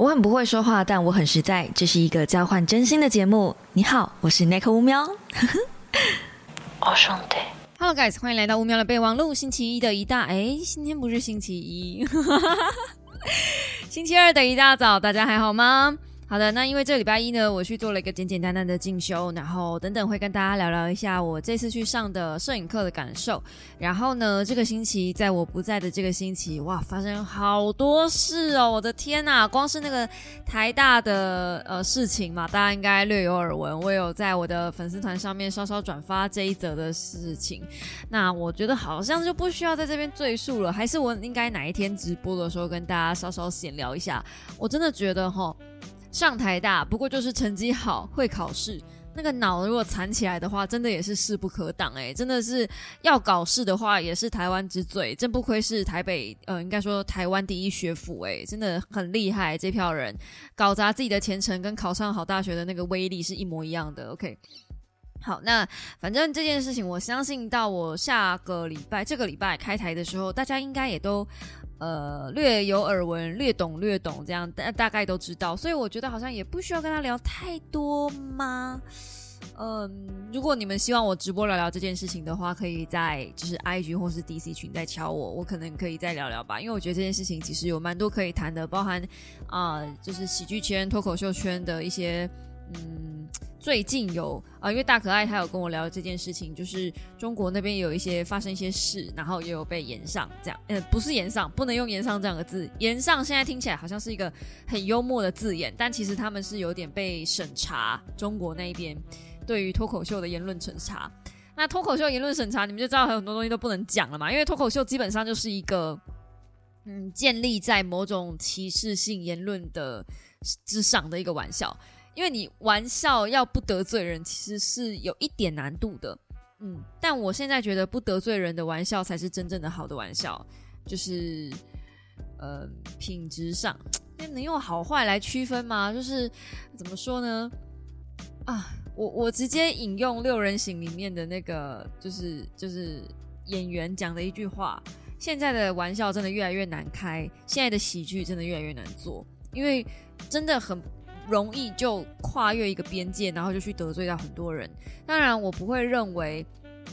我很不会说话，但我很实在。这是一个交换真心的节目。你好，我是 Nick 乌喵。我，兄弟。Hello guys，欢迎来到乌喵的备忘录。星期一的一大，哎，今天不是星期一，星期二的一大早，大家还好吗？好的，那因为这个礼拜一呢，我去做了一个简简单单的进修，然后等等会跟大家聊聊一下我这次去上的摄影课的感受。然后呢，这个星期在我不在的这个星期，哇，发生好多事哦！我的天呐，光是那个台大的呃事情嘛，大家应该略有耳闻。我有在我的粉丝团上面稍稍转发这一则的事情。那我觉得好像就不需要在这边赘述了，还是我应该哪一天直播的时候跟大家稍稍闲聊一下。我真的觉得哈。上台大不过就是成绩好会考试，那个脑如果残起来的话，真的也是势不可挡哎！真的是要搞事的话，也是台湾之最。真不愧是台北，呃，应该说台湾第一学府哎，真的很厉害。这票人搞砸自己的前程，跟考上好大学的那个威力是一模一样的。OK，好，那反正这件事情，我相信到我下个礼拜这个礼拜开台的时候，大家应该也都。呃，略有耳闻，略懂略懂，这样大大概都知道，所以我觉得好像也不需要跟他聊太多吗？嗯，如果你们希望我直播聊聊这件事情的话，可以在就是 IG 或是 DC 群再敲我，我可能可以再聊聊吧，因为我觉得这件事情其实有蛮多可以谈的，包含啊，就是喜剧圈、脱口秀圈的一些嗯。最近有啊，因为大可爱他有跟我聊这件事情，就是中国那边有一些发生一些事，然后也有被延上这样，呃，不是延上，不能用延上这两个字，延上现在听起来好像是一个很幽默的字眼，但其实他们是有点被审查，中国那一边对于脱口秀的言论审查。那脱口秀言论审查，你们就知道很多东西都不能讲了嘛，因为脱口秀基本上就是一个嗯，建立在某种歧视性言论的之上的一个玩笑。因为你玩笑要不得罪人，其实是有一点难度的，嗯，但我现在觉得不得罪人的玩笑才是真正的好的玩笑，就是，呃，品质上，能用好坏来区分吗？就是怎么说呢？啊，我我直接引用六人行里面的那个，就是就是演员讲的一句话：现在的玩笑真的越来越难开，现在的喜剧真的越来越难做，因为真的很。容易就跨越一个边界，然后就去得罪到很多人。当然，我不会认为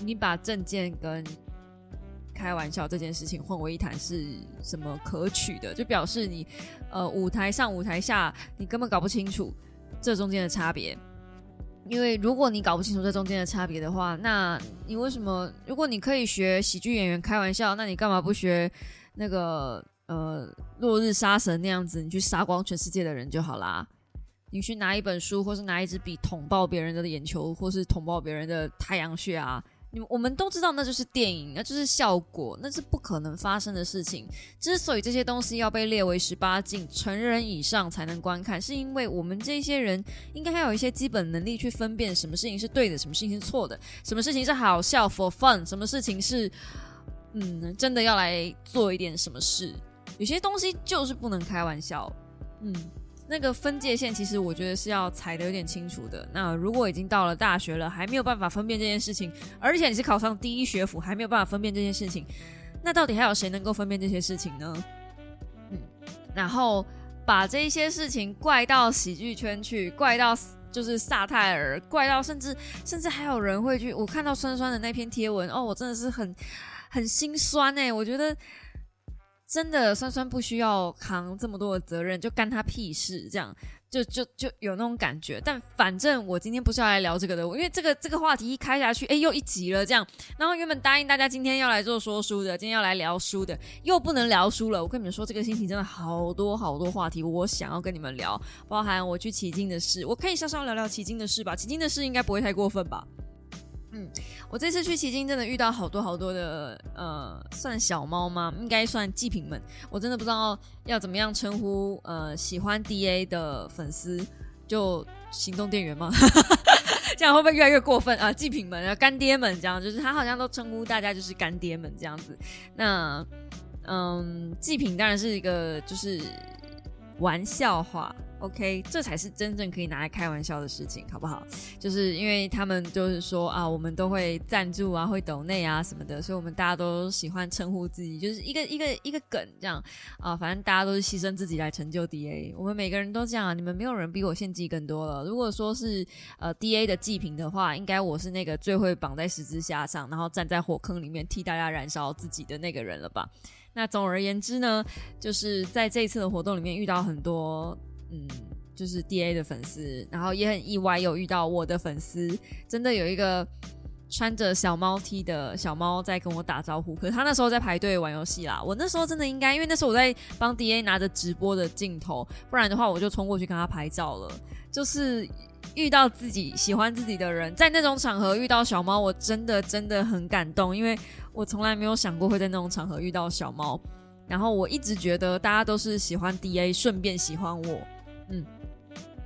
你把证件跟开玩笑这件事情混为一谈是什么可取的，就表示你呃舞台上舞台下你根本搞不清楚这中间的差别。因为如果你搞不清楚这中间的差别的话，那你为什么？如果你可以学喜剧演员开玩笑，那你干嘛不学那个呃落日杀神那样子？你去杀光全世界的人就好啦。你去拿一本书，或是拿一支笔捅爆别人的眼球，或是捅爆别人的太阳穴啊！你我们都知道，那就是电影，那就是效果，那是不可能发生的事情。之所以这些东西要被列为十八禁，成人以上才能观看，是因为我们这些人应该要有一些基本能力去分辨什么事情是对的，什么事情是错的，什么事情是好笑 for fun，什么事情是嗯真的要来做一点什么事。有些东西就是不能开玩笑，嗯。那个分界线，其实我觉得是要踩的有点清楚的。那如果已经到了大学了，还没有办法分辨这件事情，而且你是考上第一学府，还没有办法分辨这件事情，那到底还有谁能够分辨这些事情呢？嗯，然后把这一些事情怪到喜剧圈去，怪到就是萨泰尔，怪到甚至甚至还有人会去。我看到酸酸的那篇贴文，哦，我真的是很很心酸哎，我觉得。真的，酸酸不需要扛这么多的责任，就干他屁事，这样就就就有那种感觉。但反正我今天不是要来聊这个的，因为这个这个话题一开下去，哎，又一集了，这样。然后原本答应大家今天要来做说书的，今天要来聊书的，又不能聊书了。我跟你们说，这个星期真的好多好多话题，我想要跟你们聊，包含我去奇经的事，我可以稍稍聊聊奇经的事吧。奇经的事应该不会太过分吧？嗯，我这次去奇经真的遇到好多好多的呃，算小猫吗？应该算祭品们。我真的不知道要怎么样称呼呃，喜欢 DA 的粉丝，就行动店员吗？这样会不会越来越过分啊？祭品们、干爹们，这样就是他好像都称呼大家就是干爹们这样子。那嗯，祭品当然是一个就是玩笑话，OK，这才是真正可以拿来开玩笑的事情，好不好？就是因为他们就是说啊，我们都会赞助啊，会抖内啊什么的，所以我们大家都喜欢称呼自己，就是一个一个一个梗这样啊。反正大家都是牺牲自己来成就 DA，我们每个人都这样。你们没有人比我献祭更多了。如果说是呃 DA 的祭品的话，应该我是那个最会绑在十字架上，然后站在火坑里面替大家燃烧自己的那个人了吧？那总而言之呢，就是在这一次的活动里面遇到很多。嗯，就是 D A 的粉丝，然后也很意外有遇到我的粉丝，真的有一个穿着小猫 T 的小猫在跟我打招呼，可是他那时候在排队玩游戏啦。我那时候真的应该，因为那时候我在帮 D A 拿着直播的镜头，不然的话我就冲过去跟他拍照了。就是遇到自己喜欢自己的人，在那种场合遇到小猫，我真的真的很感动，因为我从来没有想过会在那种场合遇到小猫。然后我一直觉得大家都是喜欢 D A，顺便喜欢我。嗯，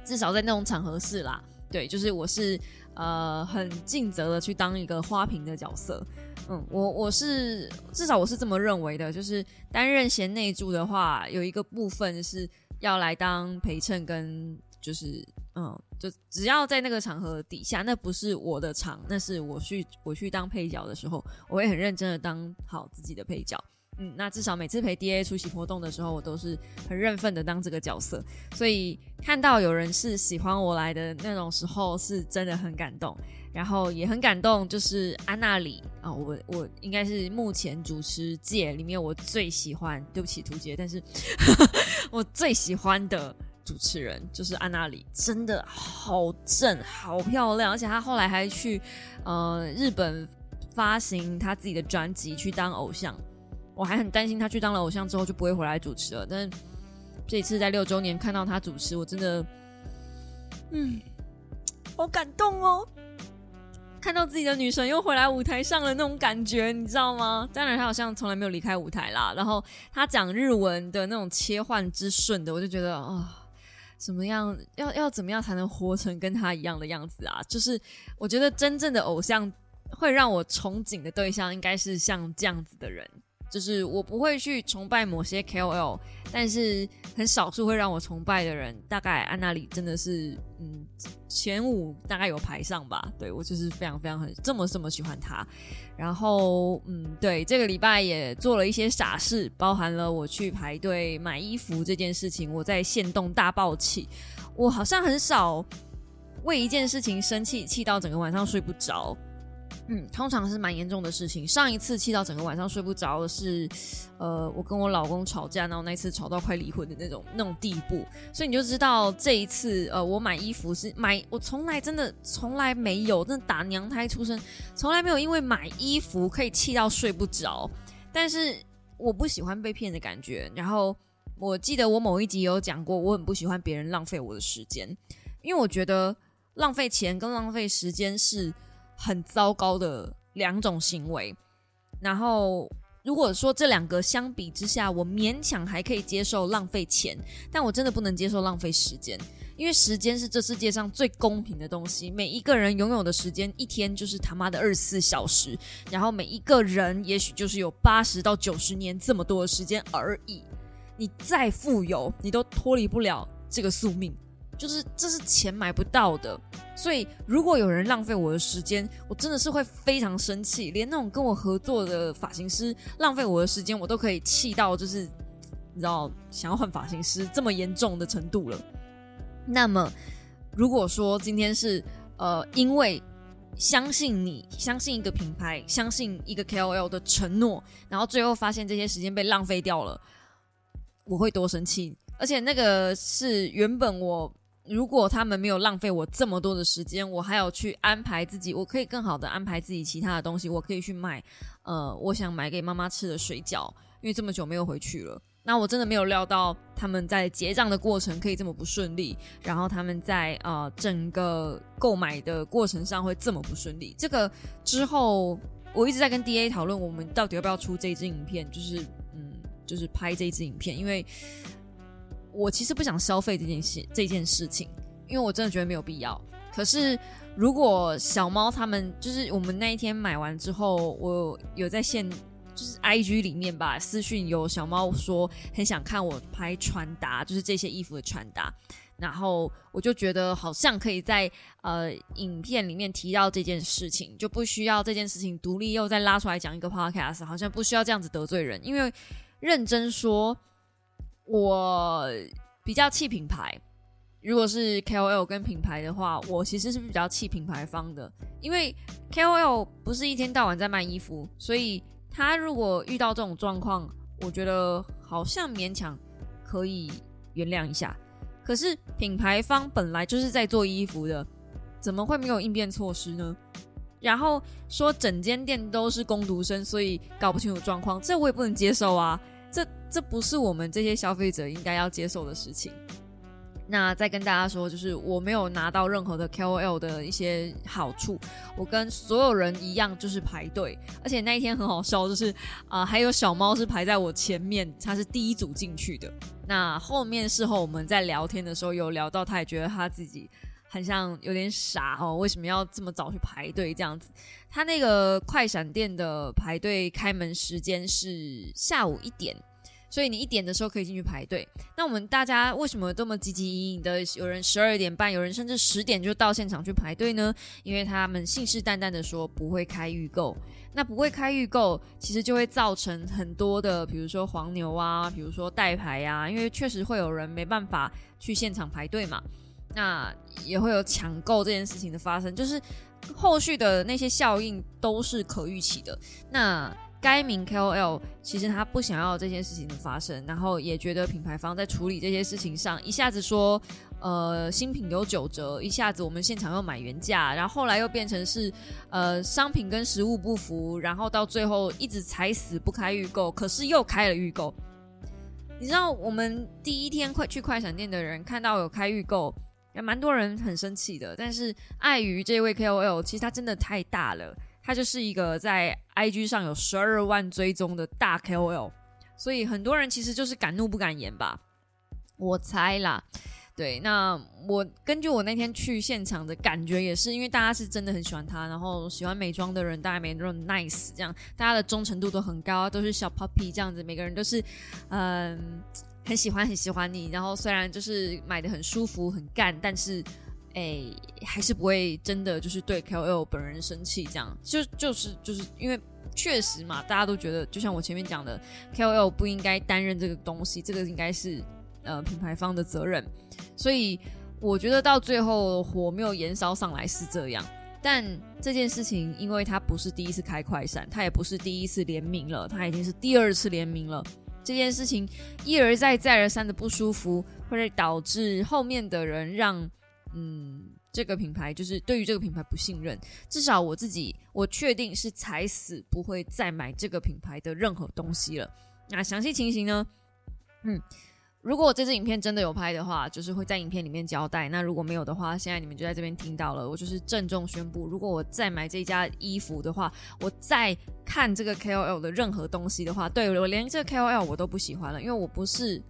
至少在那种场合是啦，对，就是我是呃很尽责的去当一个花瓶的角色，嗯，我我是至少我是这么认为的，就是担任贤内助的话，有一个部分是要来当陪衬跟就是嗯，就只要在那个场合底下，那不是我的场，那是我去我去当配角的时候，我会很认真的当好自己的配角。嗯，那至少每次陪 D A 出席活动的时候，我都是很认份的当这个角色，所以看到有人是喜欢我来的那种时候，是真的很感动，然后也很感动。就是安娜里啊，我我应该是目前主持界里面我最喜欢，对不起图杰，但是 我最喜欢的主持人就是安娜里，真的好正，好漂亮，而且她后来还去呃日本发行她自己的专辑，去当偶像。我还很担心他去当了偶像之后就不会回来主持了，但这一次在六周年看到他主持，我真的，嗯，好感动哦！看到自己的女神又回来舞台上了那种感觉，你知道吗？当然他好像从来没有离开舞台啦。然后他讲日文的那种切换之顺的，我就觉得啊，怎么样要要怎么样才能活成跟他一样的样子啊？就是我觉得真正的偶像会让我憧憬的对象，应该是像这样子的人。就是我不会去崇拜某些 KOL，但是很少数会让我崇拜的人，大概安娜里真的是，嗯，前五大概有排上吧。对我就是非常非常很这么这么喜欢他。然后，嗯，对，这个礼拜也做了一些傻事，包含了我去排队买衣服这件事情，我在线动大爆气。我好像很少为一件事情生气，气到整个晚上睡不着。嗯，通常是蛮严重的事情。上一次气到整个晚上睡不着的是，呃，我跟我老公吵架，然后那次吵到快离婚的那种那种地步。所以你就知道这一次，呃，我买衣服是买，我从来真的从来没有，那打娘胎出生，从来没有因为买衣服可以气到睡不着。但是我不喜欢被骗的感觉。然后我记得我某一集有讲过，我很不喜欢别人浪费我的时间，因为我觉得浪费钱跟浪费时间是。很糟糕的两种行为，然后如果说这两个相比之下，我勉强还可以接受浪费钱，但我真的不能接受浪费时间，因为时间是这世界上最公平的东西，每一个人拥有的时间一天就是他妈的二十四小时，然后每一个人也许就是有八十到九十年这么多的时间而已，你再富有，你都脱离不了这个宿命。就是这是钱买不到的，所以如果有人浪费我的时间，我真的是会非常生气。连那种跟我合作的发型师浪费我的时间，我都可以气到就是你知道想要换发型师这么严重的程度了。那么如果说今天是呃因为相信你相信一个品牌，相信一个 KOL 的承诺，然后最后发现这些时间被浪费掉了，我会多生气。而且那个是原本我。如果他们没有浪费我这么多的时间，我还要去安排自己，我可以更好的安排自己其他的东西。我可以去买，呃，我想买给妈妈吃的水饺，因为这么久没有回去了。那我真的没有料到他们在结账的过程可以这么不顺利，然后他们在呃整个购买的过程上会这么不顺利。这个之后我一直在跟 D A 讨论，我们到底要不要出这支影片，就是嗯，就是拍这支影片，因为。我其实不想消费这件事这件事情，因为我真的觉得没有必要。可是如果小猫他们就是我们那一天买完之后，我有在线就是 I G 里面吧，私讯有小猫说很想看我拍穿搭，就是这些衣服的穿搭。然后我就觉得好像可以在呃影片里面提到这件事情，就不需要这件事情独立又再拉出来讲一个 podcast，好像不需要这样子得罪人。因为认真说，我比较气品牌。如果是 KOL 跟品牌的话，我其实是比较气品牌方的，因为 KOL 不是一天到晚在卖衣服，所以他如果遇到这种状况，我觉得好像勉强可以原谅一下。可是品牌方本来就是在做衣服的，怎么会没有应变措施呢？然后说整间店都是工读生，所以搞不清楚状况，这我也不能接受啊！这这不是我们这些消费者应该要接受的事情。那再跟大家说，就是我没有拿到任何的 KOL 的一些好处，我跟所有人一样，就是排队。而且那一天很好笑，就是啊，还有小猫是排在我前面，它是第一组进去的。那后面事后我们在聊天的时候，有聊到，他也觉得他自己很像有点傻哦，为什么要这么早去排队这样子？他那个快闪店的排队开门时间是下午一点。所以你一点的时候可以进去排队。那我们大家为什么这么积极营营的？有人十二点半，有人甚至十点就到现场去排队呢？因为他们信誓旦旦的说不会开预购。那不会开预购，其实就会造成很多的，比如说黄牛啊，比如说代排啊，因为确实会有人没办法去现场排队嘛。那也会有抢购这件事情的发生，就是后续的那些效应都是可预期的。那该名 KOL 其实他不想要这件事情的发生，然后也觉得品牌方在处理这些事情上，一下子说呃新品有九折，一下子我们现场又买原价，然后后来又变成是呃商品跟实物不符，然后到最后一直踩死不开预购，可是又开了预购。你知道我们第一天快去快闪店的人看到有开预购，也蛮多人很生气的，但是碍于这位 KOL 其实他真的太大了。他就是一个在 IG 上有十二万追踪的大 KOL，所以很多人其实就是敢怒不敢言吧，我猜啦。对，那我根据我那天去现场的感觉也是，因为大家是真的很喜欢他，然后喜欢美妆的人，大家每个人都 nice，这样大家的忠诚度都很高，都是小 puppy 这样子，每个人都是嗯很喜欢很喜欢你，然后虽然就是买的很舒服很干，但是。哎，还是不会真的就是对 KOL 本人生气，这样就就是就是因为确实嘛，大家都觉得，就像我前面讲的，KOL 不应该担任这个东西，这个应该是呃品牌方的责任，所以我觉得到最后火没有燃烧上来是这样。但这件事情，因为他不是第一次开快闪，他也不是第一次联名了，他已经是第二次联名了。这件事情一而再再而三的不舒服，会导致后面的人让。嗯，这个品牌就是对于这个品牌不信任，至少我自己我确定是踩死不会再买这个品牌的任何东西了。那详细情形呢？嗯，如果这支影片真的有拍的话，就是会在影片里面交代。那如果没有的话，现在你们就在这边听到了。我就是郑重宣布，如果我再买这家衣服的话，我再看这个 KOL 的任何东西的话，对我连这个 KOL 我都不喜欢了，因为我不是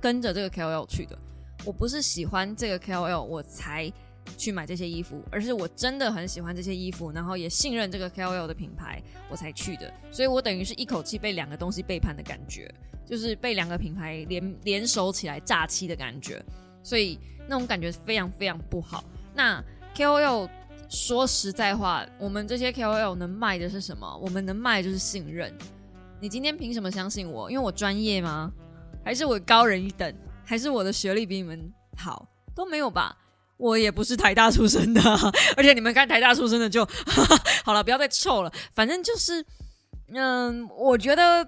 跟着这个 KOL 去的。我不是喜欢这个 KOL 我才去买这些衣服，而是我真的很喜欢这些衣服，然后也信任这个 KOL 的品牌，我才去的。所以我等于是一口气被两个东西背叛的感觉，就是被两个品牌联联手起来诈欺的感觉，所以那种感觉非常非常不好。那 KOL 说实在话，我们这些 KOL 能卖的是什么？我们能卖的就是信任。你今天凭什么相信我？因为我专业吗？还是我高人一等？还是我的学历比你们好都没有吧？我也不是台大出身的，而且你们看台大出身的就 好了，不要再臭了。反正就是，嗯，我觉得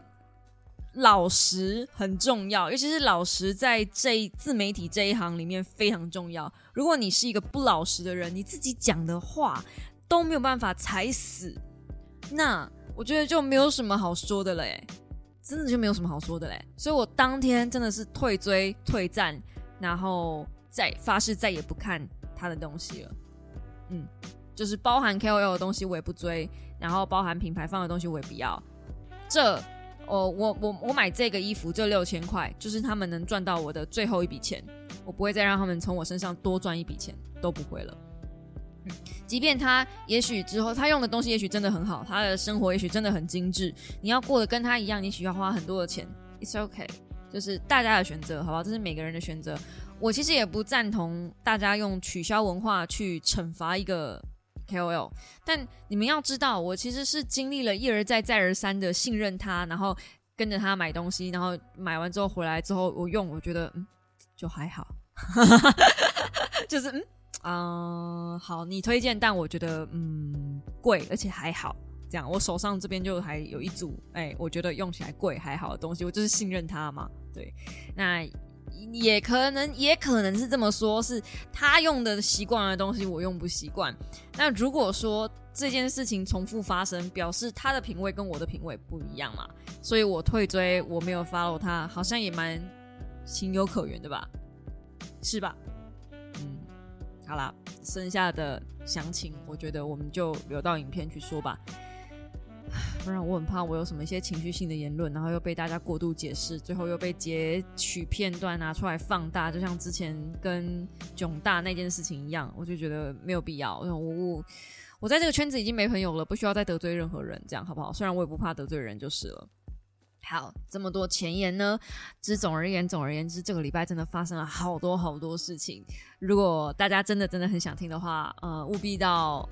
老实很重要，尤其是老实在这自媒体这一行里面非常重要。如果你是一个不老实的人，你自己讲的话都没有办法踩死，那我觉得就没有什么好说的了。哎。真的就没有什么好说的嘞，所以我当天真的是退追退战，然后再发誓再也不看他的东西了。嗯，就是包含 KOL 的东西我也不追，然后包含品牌方的东西我也不要。这，哦，我我我买这个衣服就六千块，就是他们能赚到我的最后一笔钱，我不会再让他们从我身上多赚一笔钱，都不会了。嗯，即便他也许之后他用的东西也许真的很好，他的生活也许真的很精致，你要过得跟他一样，你需要花很多的钱，It's OK，就是大家的选择，好不好？这是每个人的选择。我其实也不赞同大家用取消文化去惩罚一个 KOL，但你们要知道，我其实是经历了一而再再而三的信任他，然后跟着他买东西，然后买完之后回来之后我用，我觉得嗯就还好，就是嗯啊好，你推荐，但我觉得嗯贵，而且还好，这样我手上这边就还有一组，哎，我觉得用起来贵还好的东西，我就是信任他嘛，对，那。也可能，也可能是这么说，是他用的习惯的东西，我用不习惯。那如果说这件事情重复发生，表示他的品味跟我的品味不一样嘛，所以我退追，我没有 follow 他，好像也蛮情有可原的吧？是吧？嗯，好啦，剩下的详情，我觉得我们就留到影片去说吧。不然我很怕我有什么一些情绪性的言论，然后又被大家过度解释，最后又被截取片段拿出来放大，就像之前跟囧大那件事情一样，我就觉得没有必要。我我我在这个圈子已经没朋友了，不需要再得罪任何人，这样好不好？虽然我也不怕得罪人就是了。好，这么多前言呢，只总而言总而言之，这个礼拜真的发生了好多好多事情。如果大家真的真的很想听的话，呃，务必到。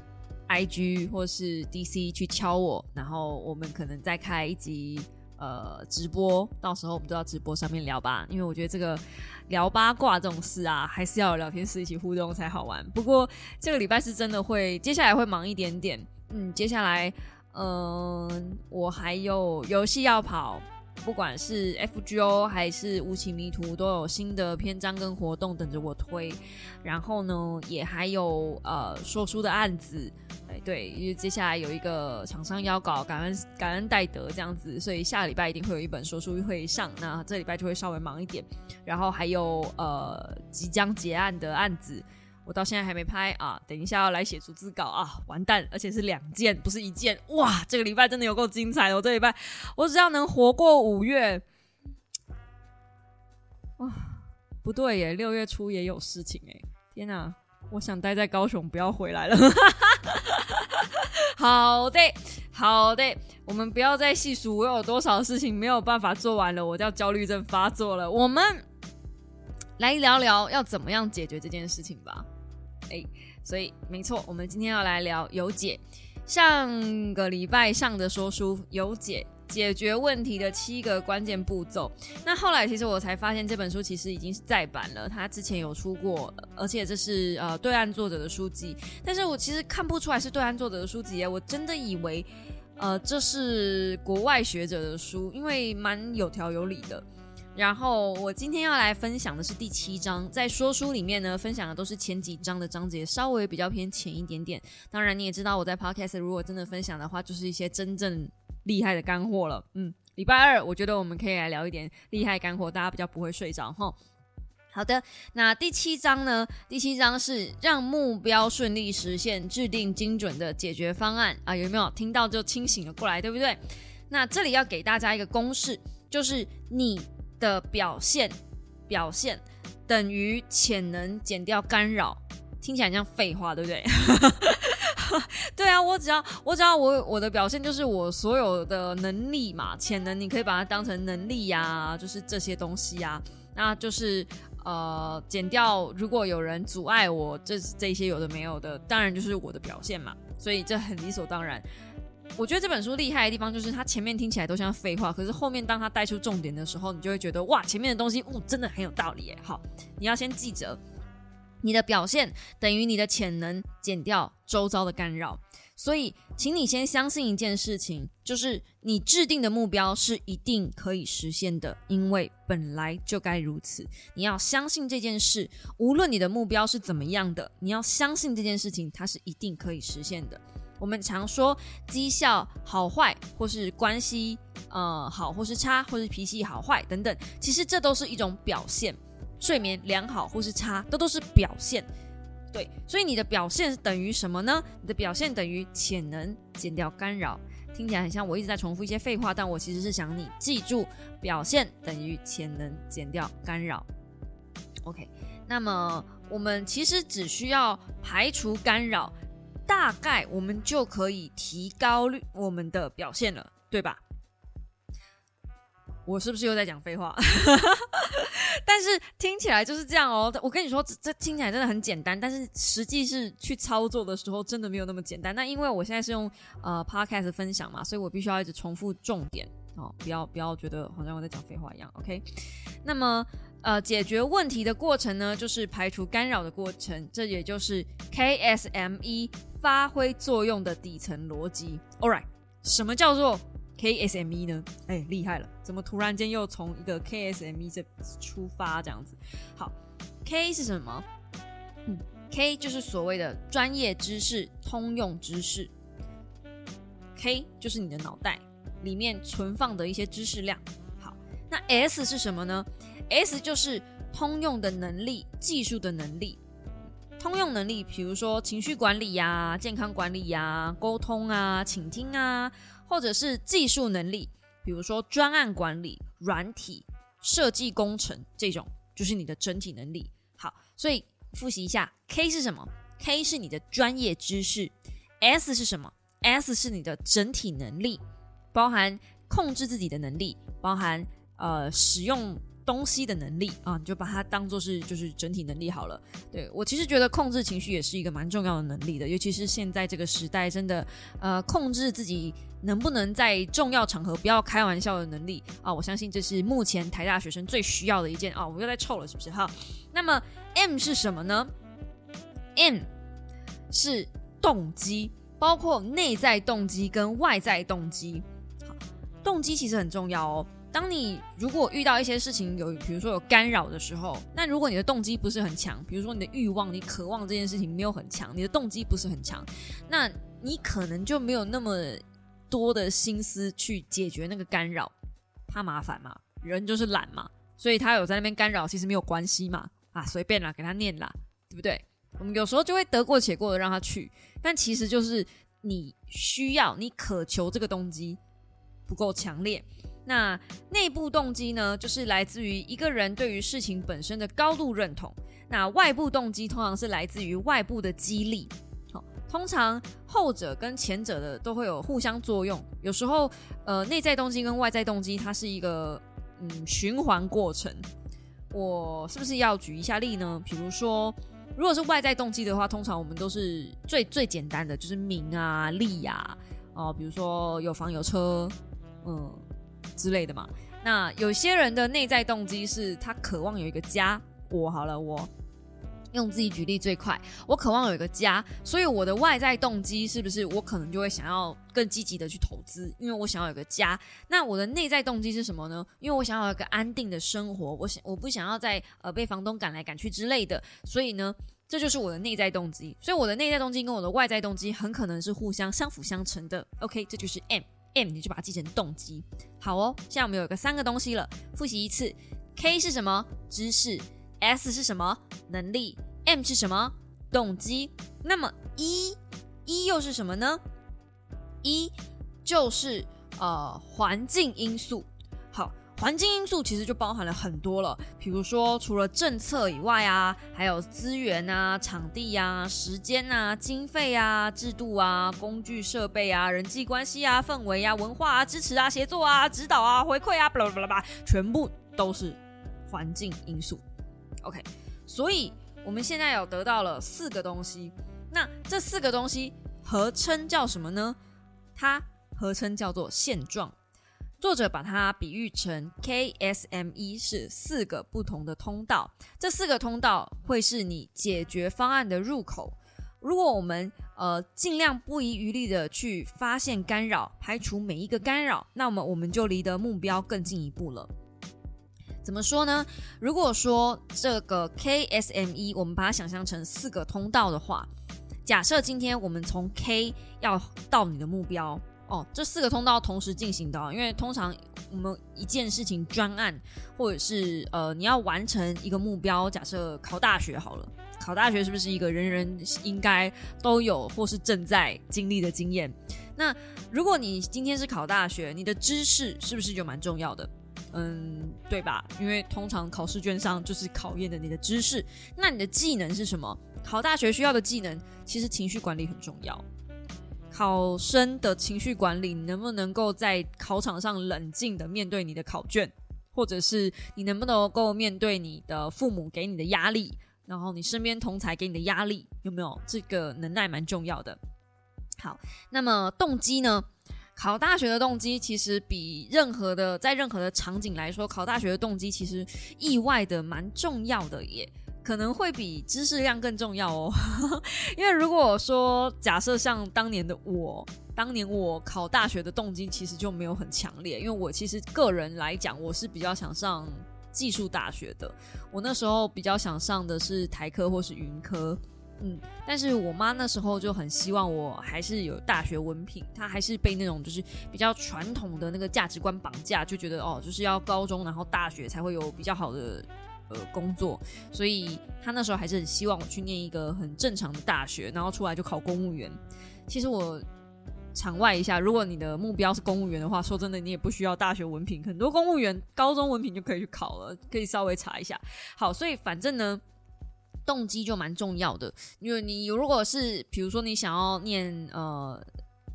I G 或是 D C 去敲我，然后我们可能再开一集呃直播，到时候我们都要直播上面聊吧。因为我觉得这个聊八卦这种事啊，还是要有聊天室一起互动才好玩。不过这个礼拜是真的会，接下来会忙一点点。嗯，接下来嗯，我还有游戏要跑。不管是 FGO 还是无情迷途，都有新的篇章跟活动等着我推。然后呢，也还有呃说书的案子，哎对，因为接下来有一个厂商邀稿，感恩感恩戴德这样子，所以下礼拜一定会有一本说书会上。那这礼拜就会稍微忙一点。然后还有呃即将结案的案子。我到现在还没拍啊，等一下要来写逐字稿啊，完蛋，而且是两件，不是一件，哇，这个礼拜真的有够精彩的，我这礼拜我只要能活过五月，哇，不对耶，六月初也有事情哎，天哪，我想待在高雄，不要回来了。好的，好的，我们不要再细数我有多少事情没有办法做完了，我叫焦虑症发作了。我们来聊聊要怎么样解决这件事情吧。哎，所以没错，我们今天要来聊有解。上个礼拜上的说书有解解决问题的七个关键步骤。那后来其实我才发现这本书其实已经是再版了，它之前有出过，而且这是呃对岸作者的书籍。但是我其实看不出来是对岸作者的书籍，我真的以为呃这是国外学者的书，因为蛮有条有理的。然后我今天要来分享的是第七章，在说书里面呢，分享的都是前几章的章节，稍微比较偏浅一点点。当然你也知道，我在 podcast 如果真的分享的话，就是一些真正厉害的干货了。嗯，礼拜二我觉得我们可以来聊一点厉害干货，大家比较不会睡着哈。好的，那第七章呢？第七章是让目标顺利实现，制定精准的解决方案啊，有没有听到就清醒了过来，对不对？那这里要给大家一个公式，就是你。的表现，表现等于潜能减掉干扰，听起来像废话，对不对？对啊，我只要我只要我我的表现就是我所有的能力嘛，潜能你可以把它当成能力呀，就是这些东西呀，那就是呃减掉如果有人阻碍我，这这些有的没有的，当然就是我的表现嘛，所以这很理所当然。我觉得这本书厉害的地方就是，它前面听起来都像废话，可是后面当它带出重点的时候，你就会觉得哇，前面的东西，哦，真的很有道理耶。好，你要先记着，你的表现等于你的潜能减掉周遭的干扰。所以，请你先相信一件事情，就是你制定的目标是一定可以实现的，因为本来就该如此。你要相信这件事，无论你的目标是怎么样的，你要相信这件事情，它是一定可以实现的。我们常说绩效好坏，或是关系呃好或是差，或是脾气好坏等等，其实这都是一种表现。睡眠良好或是差，这都是表现。对，所以你的表现等于什么呢？你的表现等于潜能减掉干扰。听起来很像我一直在重复一些废话，但我其实是想你记住，表现等于潜能减掉干扰。OK。那么我们其实只需要排除干扰，大概我们就可以提高我们的表现了，对吧？我是不是又在讲废话？但是听起来就是这样哦。我跟你说，这这听起来真的很简单，但是实际是去操作的时候，真的没有那么简单。那因为我现在是用呃 podcast 分享嘛，所以我必须要一直重复重点哦，不要不要觉得好像我在讲废话一样。OK，那么呃解决问题的过程呢，就是排除干扰的过程，这也就是 KSME 发挥作用的底层逻辑。Alright，什么叫做？KSME 呢？哎，厉害了！怎么突然间又从一个 KSME 这出发这样子？好，K 是什么？嗯，K 就是所谓的专业知识、通用知识。K 就是你的脑袋里面存放的一些知识量。好，那 S 是什么呢？S 就是通用的能力、技术的能力。通用能力，比如说情绪管理呀、健康管理呀、沟通啊、倾听啊。或者是技术能力，比如说专案管理、软体设计工程这种，就是你的整体能力。好，所以复习一下，K 是什么？K 是你的专业知识，S 是什么？S 是你的整体能力，包含控制自己的能力，包含呃使用。东西的能力啊，你就把它当做是就是整体能力好了。对我其实觉得控制情绪也是一个蛮重要的能力的，尤其是现在这个时代，真的呃控制自己能不能在重要场合不要开玩笑的能力啊，我相信这是目前台大学生最需要的一件啊。我又在臭了是不是？哈，那么 M 是什么呢？M 是动机，包括内在动机跟外在动机。好，动机其实很重要哦。当你如果遇到一些事情有，比如说有干扰的时候，那如果你的动机不是很强，比如说你的欲望、你渴望这件事情没有很强，你的动机不是很强，那你可能就没有那么多的心思去解决那个干扰，怕麻烦嘛，人就是懒嘛，所以他有在那边干扰，其实没有关系嘛，啊，随便啦，给他念啦，对不对？我们有时候就会得过且过的让他去，但其实就是你需要、你渴求这个动机不够强烈。那内部动机呢，就是来自于一个人对于事情本身的高度认同。那外部动机通常是来自于外部的激励。好，通常后者跟前者的都会有互相作用。有时候，呃，内在动机跟外在动机它是一个嗯循环过程。我是不是要举一下例呢？比如说，如果是外在动机的话，通常我们都是最最简单的，就是名啊、利呀，哦，比如说有房有车，嗯。之类的嘛，那有些人的内在动机是他渴望有一个家。我好了，我用自己举例最快。我渴望有一个家，所以我的外在动机是不是我可能就会想要更积极的去投资，因为我想要有个家。那我的内在动机是什么呢？因为我想要有一个安定的生活，我想我不想要在呃被房东赶来赶去之类的。所以呢，这就是我的内在动机。所以我的内在动机跟我的外在动机很可能是互相相辅相成的。OK，这就是 M。M 你就把它记成动机，好哦。现在我们有个三个东西了，复习一次。K 是什么？知识。S 是什么？能力。M 是什么？动机。那么 E，E 又是什么呢？E 就是呃环境因素。环境因素其实就包含了很多了，比如说除了政策以外啊，还有资源啊、场地啊、时间啊、经费啊、制度啊、工具设备啊、人际关系啊、氛围啊、文化啊、支持啊、协作啊、指导啊、回馈啊，巴拉巴拉巴拉，全部都是环境因素。OK，所以我们现在有得到了四个东西，那这四个东西合称叫什么呢？它合称叫做现状。作者把它比喻成 KSME 是四个不同的通道，这四个通道会是你解决方案的入口。如果我们呃尽量不遗余力的去发现干扰，排除每一个干扰，那么我们就离得目标更进一步了。怎么说呢？如果说这个 KSME 我们把它想象成四个通道的话，假设今天我们从 K 要到你的目标。哦，这四个通道同时进行的，因为通常我们一件事情专案，或者是呃你要完成一个目标，假设考大学好了，考大学是不是一个人人应该都有或是正在经历的经验？那如果你今天是考大学，你的知识是不是就蛮重要的？嗯，对吧？因为通常考试卷上就是考验的你的知识，那你的技能是什么？考大学需要的技能，其实情绪管理很重要。考生的情绪管理，你能不能够在考场上冷静的面对你的考卷，或者是你能不能够面对你的父母给你的压力，然后你身边同才给你的压力，有没有这个能耐蛮重要的。好，那么动机呢？考大学的动机其实比任何的在任何的场景来说，考大学的动机其实意外的蛮重要的耶。可能会比知识量更重要哦，因为如果说假设像当年的我，当年我考大学的动机其实就没有很强烈，因为我其实个人来讲，我是比较想上技术大学的，我那时候比较想上的是台科或是云科，嗯，但是我妈那时候就很希望我还是有大学文凭，她还是被那种就是比较传统的那个价值观绑架，就觉得哦，就是要高中然后大学才会有比较好的。呃，工作，所以他那时候还是很希望我去念一个很正常的大学，然后出来就考公务员。其实我场外一下，如果你的目标是公务员的话，说真的，你也不需要大学文凭，很多公务员高中文凭就可以去考了，可以稍微查一下。好，所以反正呢，动机就蛮重要的，因为你如果是比如说你想要念呃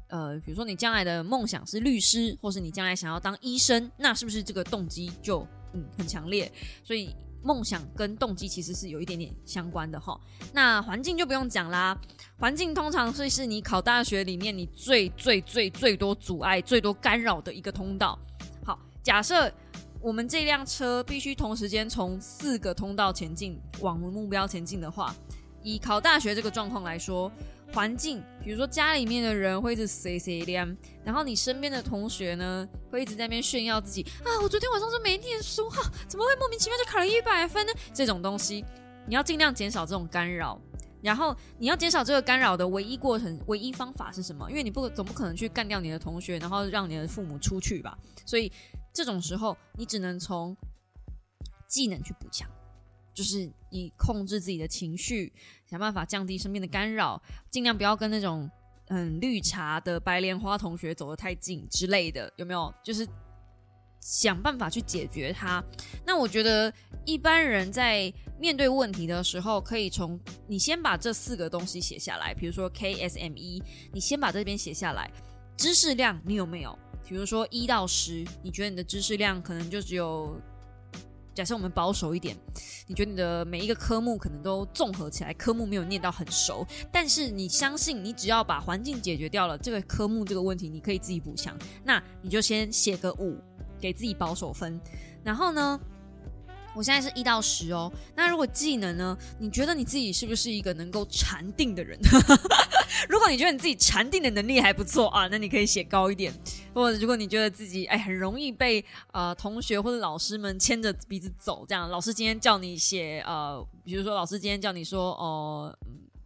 呃，比如说你将来的梦想是律师，或是你将来想要当医生，那是不是这个动机就嗯很强烈？所以。梦想跟动机其实是有一点点相关的哈，那环境就不用讲啦，环境通常会是你考大学里面你最最最最多阻碍、最多干扰的一个通道。好，假设我们这辆车必须同时间从四个通道前进往目标前进的话，以考大学这个状况来说。环境，比如说家里面的人会一直 say say 亮，然后你身边的同学呢会一直在那边炫耀自己啊，我昨天晚上就没念书哈，怎么会莫名其妙就考了一百分呢？这种东西，你要尽量减少这种干扰。然后你要减少这个干扰的唯一过程、唯一方法是什么？因为你不总不可能去干掉你的同学，然后让你的父母出去吧。所以这种时候，你只能从技能去补强。就是你控制自己的情绪，想办法降低身边的干扰，尽量不要跟那种嗯绿茶的白莲花同学走得太近之类的，有没有？就是想办法去解决它。那我觉得一般人在面对问题的时候，可以从你先把这四个东西写下来，比如说 K S M E，你先把这边写下来。知识量你有没有？比如说一到十，你觉得你的知识量可能就只有。假设我们保守一点，你觉得你的每一个科目可能都综合起来，科目没有念到很熟，但是你相信你只要把环境解决掉了，这个科目这个问题你可以自己补强，那你就先写个五，给自己保守分，然后呢？我现在是一到十哦。那如果技能呢？你觉得你自己是不是一个能够禅定的人？如果你觉得你自己禅定的能力还不错啊，那你可以写高一点。或者如果你觉得自己哎很容易被呃同学或者老师们牵着鼻子走，这样老师今天叫你写呃，比如说老师今天叫你说哦，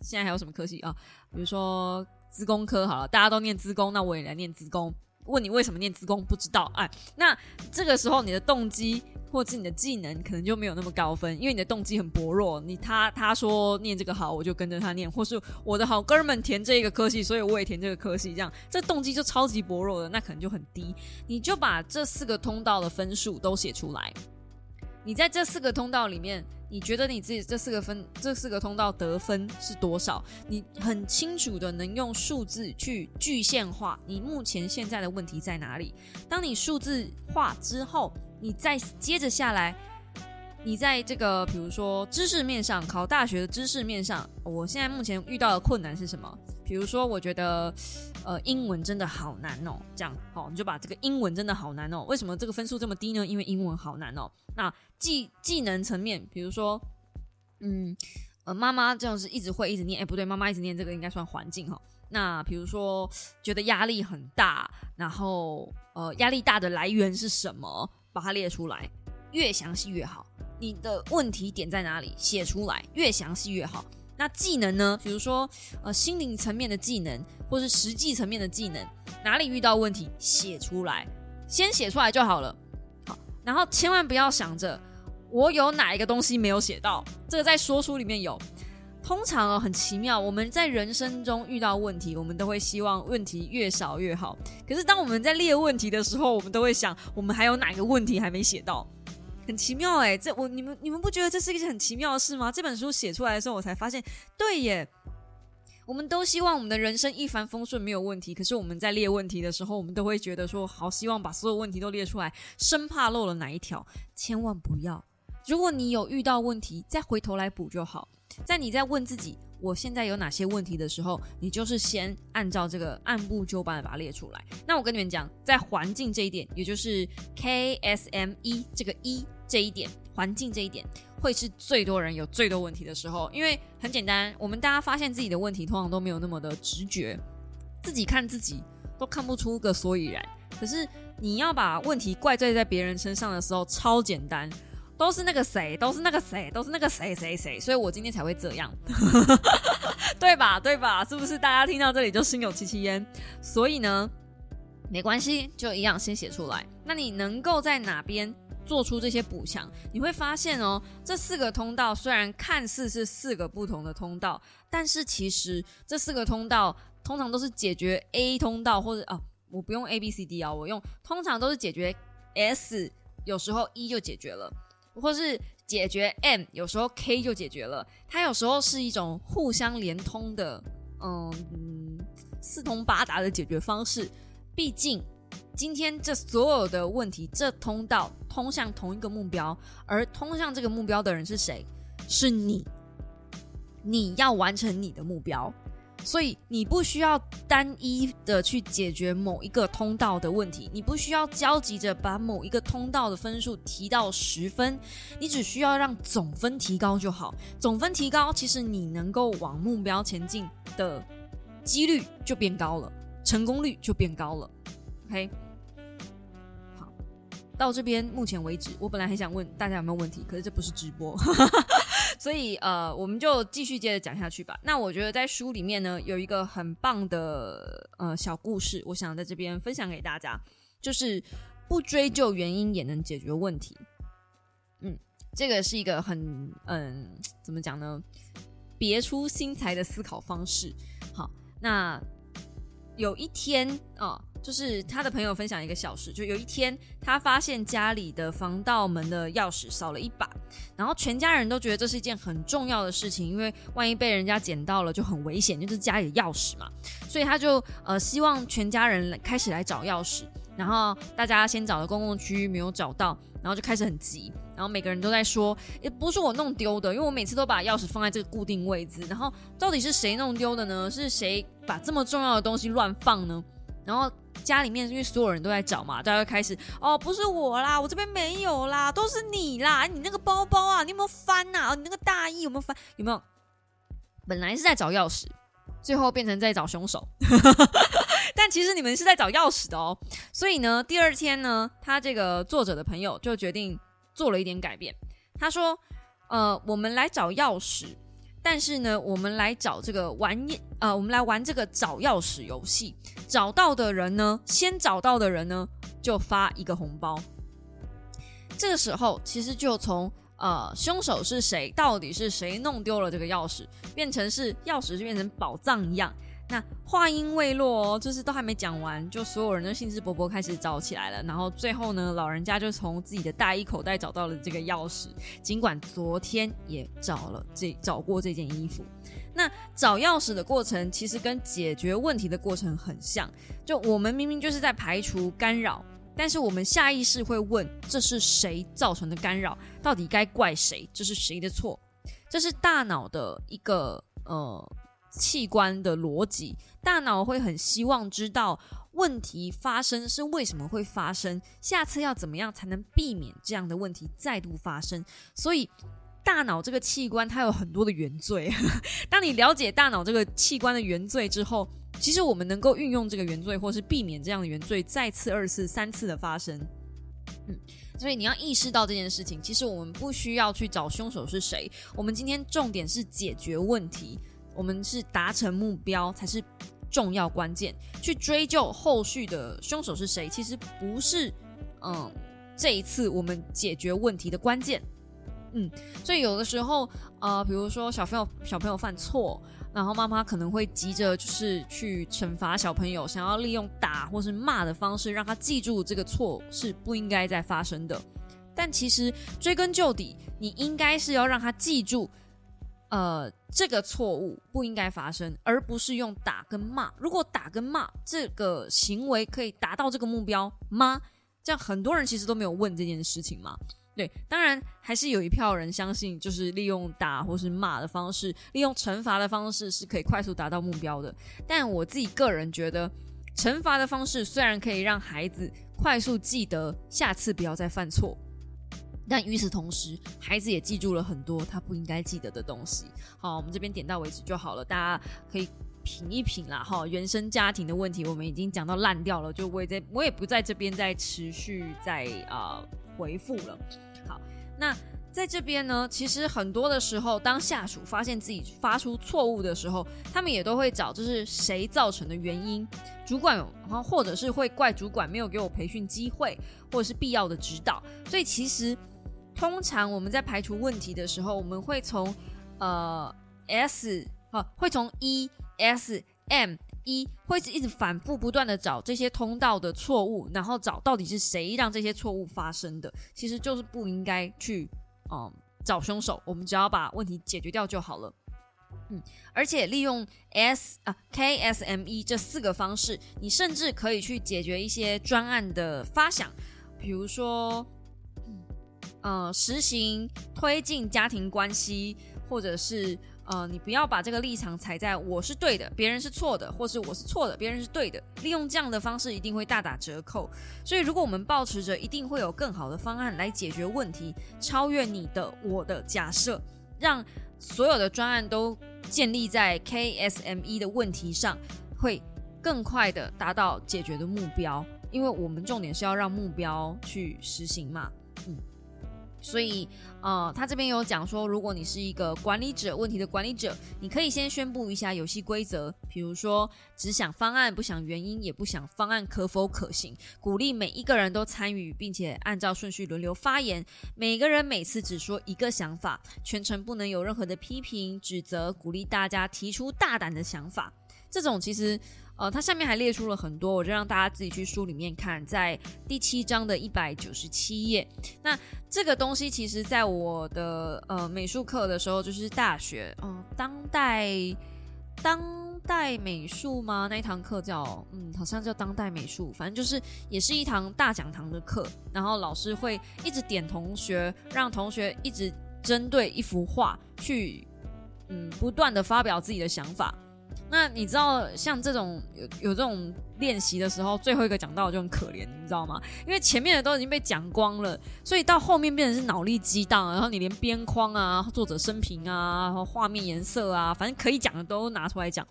现在还有什么科系啊？比如说资工科好了，大家都念资工，那我也来念资工。问你为什么念资工？不知道哎。那这个时候你的动机。或者你的技能可能就没有那么高分，因为你的动机很薄弱。你他他说念这个好，我就跟着他念；或是我的好哥们填这个科系，所以我也填这个科系。这样这动机就超级薄弱的，那可能就很低。你就把这四个通道的分数都写出来。你在这四个通道里面，你觉得你自己这四个分这四个通道得分是多少？你很清楚的能用数字去具现化你目前现在的问题在哪里。当你数字化之后。你再接着下来，你在这个比如说知识面上考大学的知识面上，我现在目前遇到的困难是什么？比如说，我觉得呃英文真的好难哦，这样好，你就把这个英文真的好难哦，为什么这个分数这么低呢？因为英文好难哦。那技技能层面，比如说，嗯呃妈妈这样是一直会一直念，哎不对，妈妈一直念这个应该算环境哈。那比如说觉得压力很大，然后呃压力大的来源是什么？把它列出来，越详细越好。你的问题点在哪里？写出来，越详细越好。那技能呢？比如说，呃，心灵层面的技能，或是实际层面的技能，哪里遇到问题，写出来，先写出来就好了。好，然后千万不要想着我有哪一个东西没有写到，这个在说书里面有。通常哦很奇妙，我们在人生中遇到问题，我们都会希望问题越少越好。可是当我们在列问题的时候，我们都会想，我们还有哪个问题还没写到？很奇妙哎，这我你们你们不觉得这是一件很奇妙的事吗？这本书写出来的时候，我才发现，对耶。我们都希望我们的人生一帆风顺，没有问题。可是我们在列问题的时候，我们都会觉得说，好希望把所有问题都列出来，生怕漏了哪一条。千万不要！如果你有遇到问题，再回头来补就好。在你在问自己我现在有哪些问题的时候，你就是先按照这个按部就班的把它列出来。那我跟你们讲，在环境这一点，也就是 K S M E 这个一这一点，环境这一点。会是最多人有最多问题的时候，因为很简单，我们大家发现自己的问题通常都没有那么的直觉，自己看自己都看不出个所以然。可是你要把问题怪罪在别人身上的时候，超简单，都是那个谁，都是那个谁，都是那个谁谁谁，所以我今天才会这样，对吧？对吧？是不是大家听到这里就心有戚戚焉？所以呢，没关系，就一样先写出来。那你能够在哪边？做出这些补强，你会发现哦，这四个通道虽然看似是四个不同的通道，但是其实这四个通道通常都是解决 A 通道或者啊，我不用 A B C D 啊，我用通常都是解决 S，有时候 E 就解决了，或是解决 M，有时候 K 就解决了。它有时候是一种互相连通的，嗯，四通八达的解决方式。毕竟今天这所有的问题，这通道。通向同一个目标，而通向这个目标的人是谁？是你。你要完成你的目标，所以你不需要单一的去解决某一个通道的问题，你不需要焦急着把某一个通道的分数提到十分，你只需要让总分提高就好。总分提高，其实你能够往目标前进的几率就变高了，成功率就变高了。OK。到这边目前为止，我本来很想问大家有没有问题，可是这不是直播，所以呃，我们就继续接着讲下去吧。那我觉得在书里面呢，有一个很棒的呃小故事，我想在这边分享给大家，就是不追究原因也能解决问题。嗯，这个是一个很嗯，怎么讲呢？别出心裁的思考方式。好，那有一天啊。就是他的朋友分享一个小事，就有一天他发现家里的防盗门的钥匙少了一把，然后全家人都觉得这是一件很重要的事情，因为万一被人家捡到了就很危险，就是家里的钥匙嘛，所以他就呃希望全家人开始来找钥匙，然后大家先找了公共区域没有找到，然后就开始很急，然后每个人都在说，也不是我弄丢的，因为我每次都把钥匙放在这个固定位置，然后到底是谁弄丢的呢？是谁把这么重要的东西乱放呢？然后。家里面因为所有人都在找嘛，大家开始哦，不是我啦，我这边没有啦，都是你啦，你那个包包啊，你有没有翻呐？哦你那个大衣有没有翻？有没有？本来是在找钥匙，最后变成在找凶手，但其实你们是在找钥匙的哦。所以呢，第二天呢，他这个作者的朋友就决定做了一点改变。他说：“呃，我们来找钥匙。”但是呢，我们来找这个玩呃，我们来玩这个找钥匙游戏。找到的人呢，先找到的人呢，就发一个红包。这个时候，其实就从呃，凶手是谁，到底是谁弄丢了这个钥匙，变成是钥匙就变成宝藏一样。那话音未落，哦，就是都还没讲完，就所有人都兴致勃勃开始找起来了。然后最后呢，老人家就从自己的大衣口袋找到了这个钥匙，尽管昨天也找了这找过这件衣服。那找钥匙的过程其实跟解决问题的过程很像，就我们明明就是在排除干扰，但是我们下意识会问：这是谁造成的干扰？到底该怪谁？这是谁的错？这是大脑的一个呃。器官的逻辑，大脑会很希望知道问题发生是为什么会发生，下次要怎么样才能避免这样的问题再度发生。所以，大脑这个器官它有很多的原罪。当你了解大脑这个器官的原罪之后，其实我们能够运用这个原罪，或是避免这样的原罪再次、二次、三次的发生。嗯，所以你要意识到这件事情，其实我们不需要去找凶手是谁，我们今天重点是解决问题。我们是达成目标才是重要关键，去追究后续的凶手是谁，其实不是，嗯，这一次我们解决问题的关键。嗯，所以有的时候，呃，比如说小朋友小朋友犯错，然后妈妈可能会急着就是去惩罚小朋友，想要利用打或是骂的方式让他记住这个错是不应该再发生的。但其实追根究底，你应该是要让他记住。呃，这个错误不应该发生，而不是用打跟骂。如果打跟骂这个行为可以达到这个目标吗？这样很多人其实都没有问这件事情嘛。对，当然还是有一票人相信，就是利用打或是骂的方式，利用惩罚的方式是可以快速达到目标的。但我自己个人觉得，惩罚的方式虽然可以让孩子快速记得下次不要再犯错。但与此同时，孩子也记住了很多他不应该记得的东西。好，我们这边点到为止就好了，大家可以品一品啦。哈，原生家庭的问题我们已经讲到烂掉了，就我也在，我也不在这边再持续再啊回复了。好，那在这边呢，其实很多的时候，当下属发现自己发出错误的时候，他们也都会找这是谁造成的原因，主管，然后或者是会怪主管没有给我培训机会，或者是必要的指导。所以其实。通常我们在排除问题的时候，我们会从呃 S 啊，会从 E S M E，，会一直反复不断的找这些通道的错误，然后找到底是谁让这些错误发生的。其实就是不应该去嗯找凶手，我们只要把问题解决掉就好了。嗯，而且利用 S 啊 K S M E 这四个方式，你甚至可以去解决一些专案的发想，比如说。呃，实行推进家庭关系，或者是呃，你不要把这个立场踩在我是对的，别人是错的，或是我是错的，别人是对的。利用这样的方式，一定会大打折扣。所以，如果我们保持着一定会有更好的方案来解决问题，超越你的我的假设，让所有的专案都建立在 KSME 的问题上，会更快的达到解决的目标。因为我们重点是要让目标去实行嘛，嗯。所以，呃，他这边有讲说，如果你是一个管理者，问题的管理者，你可以先宣布一下游戏规则，比如说只想方案，不想原因，也不想方案可否可行，鼓励每一个人都参与，并且按照顺序轮流发言，每个人每次只说一个想法，全程不能有任何的批评指责，鼓励大家提出大胆的想法。这种其实。呃，它下面还列出了很多，我就让大家自己去书里面看，在第七章的一百九十七页。那这个东西其实，在我的呃美术课的时候，就是大学，嗯，当代当代美术吗？那一堂课叫，嗯，好像叫当代美术，反正就是也是一堂大讲堂的课。然后老师会一直点同学，让同学一直针对一幅画去，嗯，不断的发表自己的想法。那你知道像这种有有这种练习的时候，最后一个讲到就很可怜，你知道吗？因为前面的都已经被讲光了，所以到后面变成是脑力激荡，然后你连边框啊、作者生平啊、然后画面颜色啊，反正可以讲的都拿出来讲。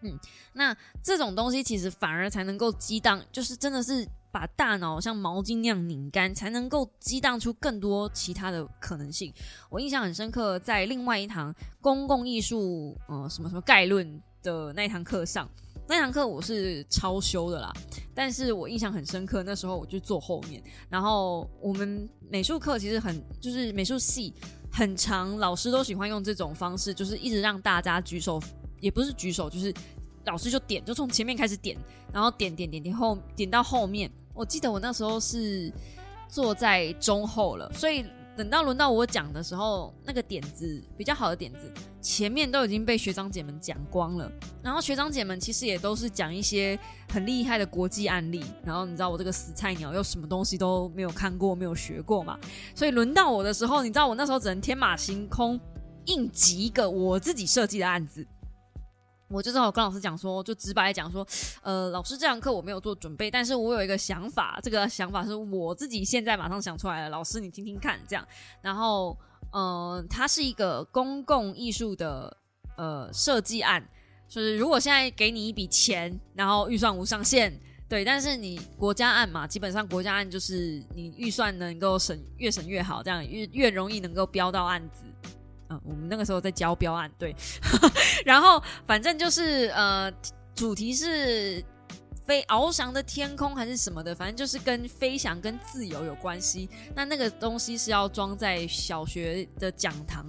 嗯，那这种东西其实反而才能够激荡，就是真的是。把大脑像毛巾那样拧干，才能够激荡出更多其他的可能性。我印象很深刻，在另外一堂公共艺术，呃，什么什么概论的那一堂课上，那堂课我是超修的啦。但是我印象很深刻，那时候我就坐后面。然后我们美术课其实很，就是美术系很长，老师都喜欢用这种方式，就是一直让大家举手，也不是举手，就是老师就点，就从前面开始点，然后点点点点后点到后面。我记得我那时候是坐在中后了，所以等到轮到我讲的时候，那个点子比较好的点子，前面都已经被学长姐们讲光了。然后学长姐们其实也都是讲一些很厉害的国际案例。然后你知道我这个死菜鸟又什么东西都没有看过、没有学过嘛？所以轮到我的时候，你知道我那时候只能天马行空硬挤一个我自己设计的案子。我就正好跟老师讲说，就直白讲说，呃，老师这堂课我没有做准备，但是我有一个想法，这个想法是我自己现在马上想出来的，老师你听听看，这样。然后，嗯，它是一个公共艺术的呃设计案，就是如果现在给你一笔钱，然后预算无上限，对，但是你国家案嘛，基本上国家案就是你预算能够省越省越好，这样越越容易能够标到案子。我们那个时候在交标案，对，然后反正就是呃，主题是飞翱翔的天空还是什么的，反正就是跟飞翔跟自由有关系。那那个东西是要装在小学的讲堂，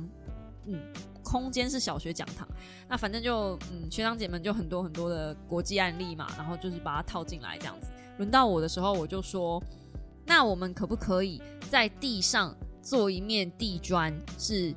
嗯，空间是小学讲堂。那反正就嗯，学长姐们就很多很多的国际案例嘛，然后就是把它套进来这样子。轮到我的时候，我就说，那我们可不可以在地上做一面地砖是？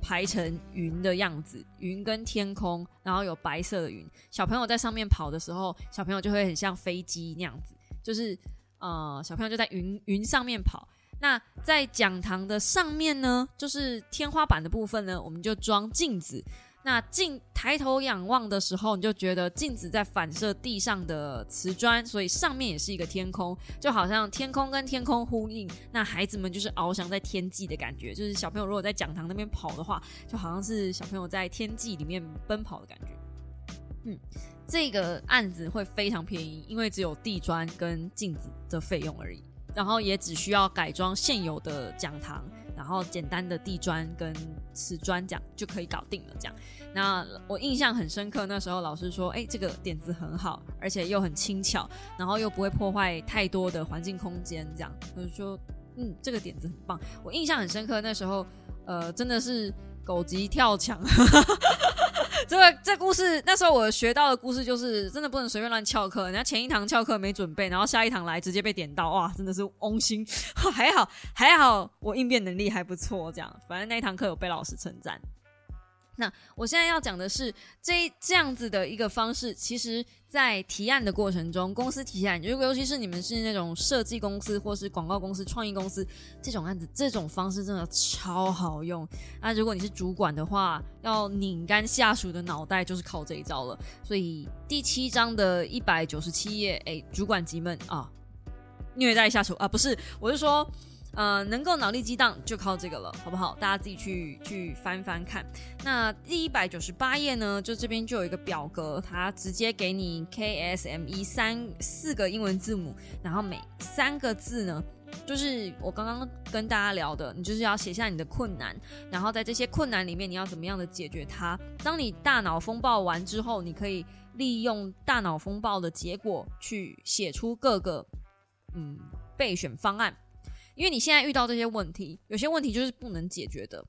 排成云的样子，云跟天空，然后有白色的云。小朋友在上面跑的时候，小朋友就会很像飞机那样子，就是呃，小朋友就在云云上面跑。那在讲堂的上面呢，就是天花板的部分呢，我们就装镜子。那镜抬头仰望的时候，你就觉得镜子在反射地上的瓷砖，所以上面也是一个天空，就好像天空跟天空呼应。那孩子们就是翱翔在天际的感觉，就是小朋友如果在讲堂那边跑的话，就好像是小朋友在天际里面奔跑的感觉。嗯，这个案子会非常便宜，因为只有地砖跟镜子的费用而已，然后也只需要改装现有的讲堂。然后简单的地砖跟瓷砖讲就可以搞定了。这样，那我印象很深刻。那时候老师说：“哎，这个点子很好，而且又很轻巧，然后又不会破坏太多的环境空间。”这样，就是说，嗯，这个点子很棒。我印象很深刻。那时候，呃，真的是狗急跳墙。这个这故事，那时候我学到的故事就是，真的不能随便乱翘课。人家前一堂翘课没准备，然后下一堂来直接被点到，哇，真的是翁心。还 好还好，我应变能力还不错，这样，反正那一堂课有被老师称赞。那我现在要讲的是这这样子的一个方式，其实，在提案的过程中，公司提案，如果尤其是你们是那种设计公司或是广告公司、创意公司，这种案子，这种方式真的超好用。那如果你是主管的话，要拧干下属的脑袋，就是靠这一招了。所以第七章的一百九十七页，哎，主管级们啊，虐待下属啊，不是，我是说。呃，能够脑力激荡就靠这个了，好不好？大家自己去去翻翻看。那第一百九十八页呢，就这边就有一个表格，它直接给你 K S M E 三四个英文字母，然后每三个字呢，就是我刚刚跟大家聊的，你就是要写下你的困难，然后在这些困难里面，你要怎么样的解决它。当你大脑风暴完之后，你可以利用大脑风暴的结果去写出各个嗯备选方案。因为你现在遇到这些问题，有些问题就是不能解决的，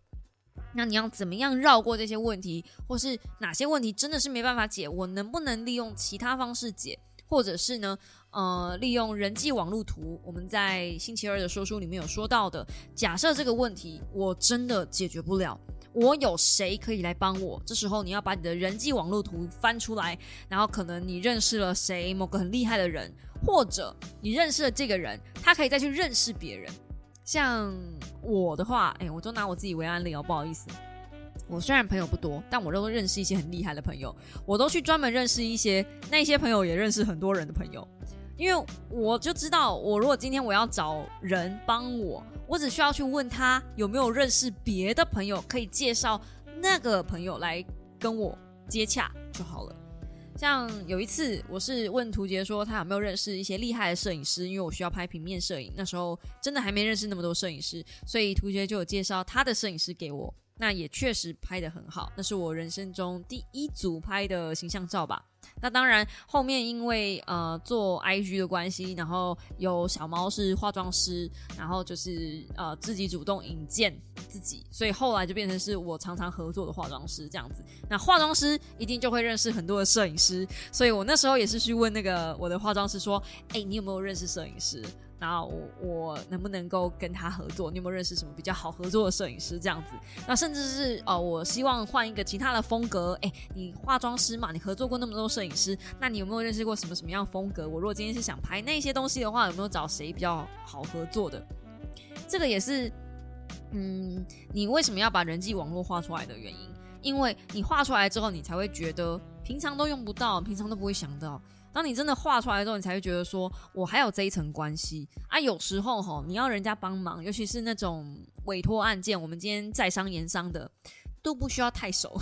那你要怎么样绕过这些问题，或是哪些问题真的是没办法解，我能不能利用其他方式解，或者是呢，呃，利用人际网络图？我们在星期二的说书里面有说到的，假设这个问题我真的解决不了，我有谁可以来帮我？这时候你要把你的人际网络图翻出来，然后可能你认识了谁，某个很厉害的人。或者你认识的这个人，他可以再去认识别人。像我的话，哎，我就拿我自己为案例哦，不好意思。我虽然朋友不多，但我都认识一些很厉害的朋友。我都去专门认识一些那些朋友，也认识很多人的朋友。因为我就知道，我如果今天我要找人帮我，我只需要去问他有没有认识别的朋友，可以介绍那个朋友来跟我接洽就好了。像有一次，我是问图杰说他有没有认识一些厉害的摄影师，因为我需要拍平面摄影，那时候真的还没认识那么多摄影师，所以图杰就有介绍他的摄影师给我，那也确实拍的很好，那是我人生中第一组拍的形象照吧。那当然，后面因为呃做 IG 的关系，然后有小猫是化妆师，然后就是呃自己主动引荐自己，所以后来就变成是我常常合作的化妆师这样子。那化妆师一定就会认识很多的摄影师，所以我那时候也是去问那个我的化妆师说：“哎，你有没有认识摄影师？”然后我我能不能够跟他合作？你有没有认识什么比较好合作的摄影师？这样子，那甚至是哦，我希望换一个其他的风格。哎，你化妆师嘛，你合作过那么多摄影师，那你有没有认识过什么什么样风格？我如果今天是想拍那些东西的话，有没有找谁比较好合作的？这个也是，嗯，你为什么要把人际网络画出来的原因？因为你画出来之后，你才会觉得平常都用不到，平常都不会想到。当你真的画出来之后，你才会觉得说，我还有这一层关系啊。有时候哈，你要人家帮忙，尤其是那种委托案件，我们今天在商言商的，都不需要太熟。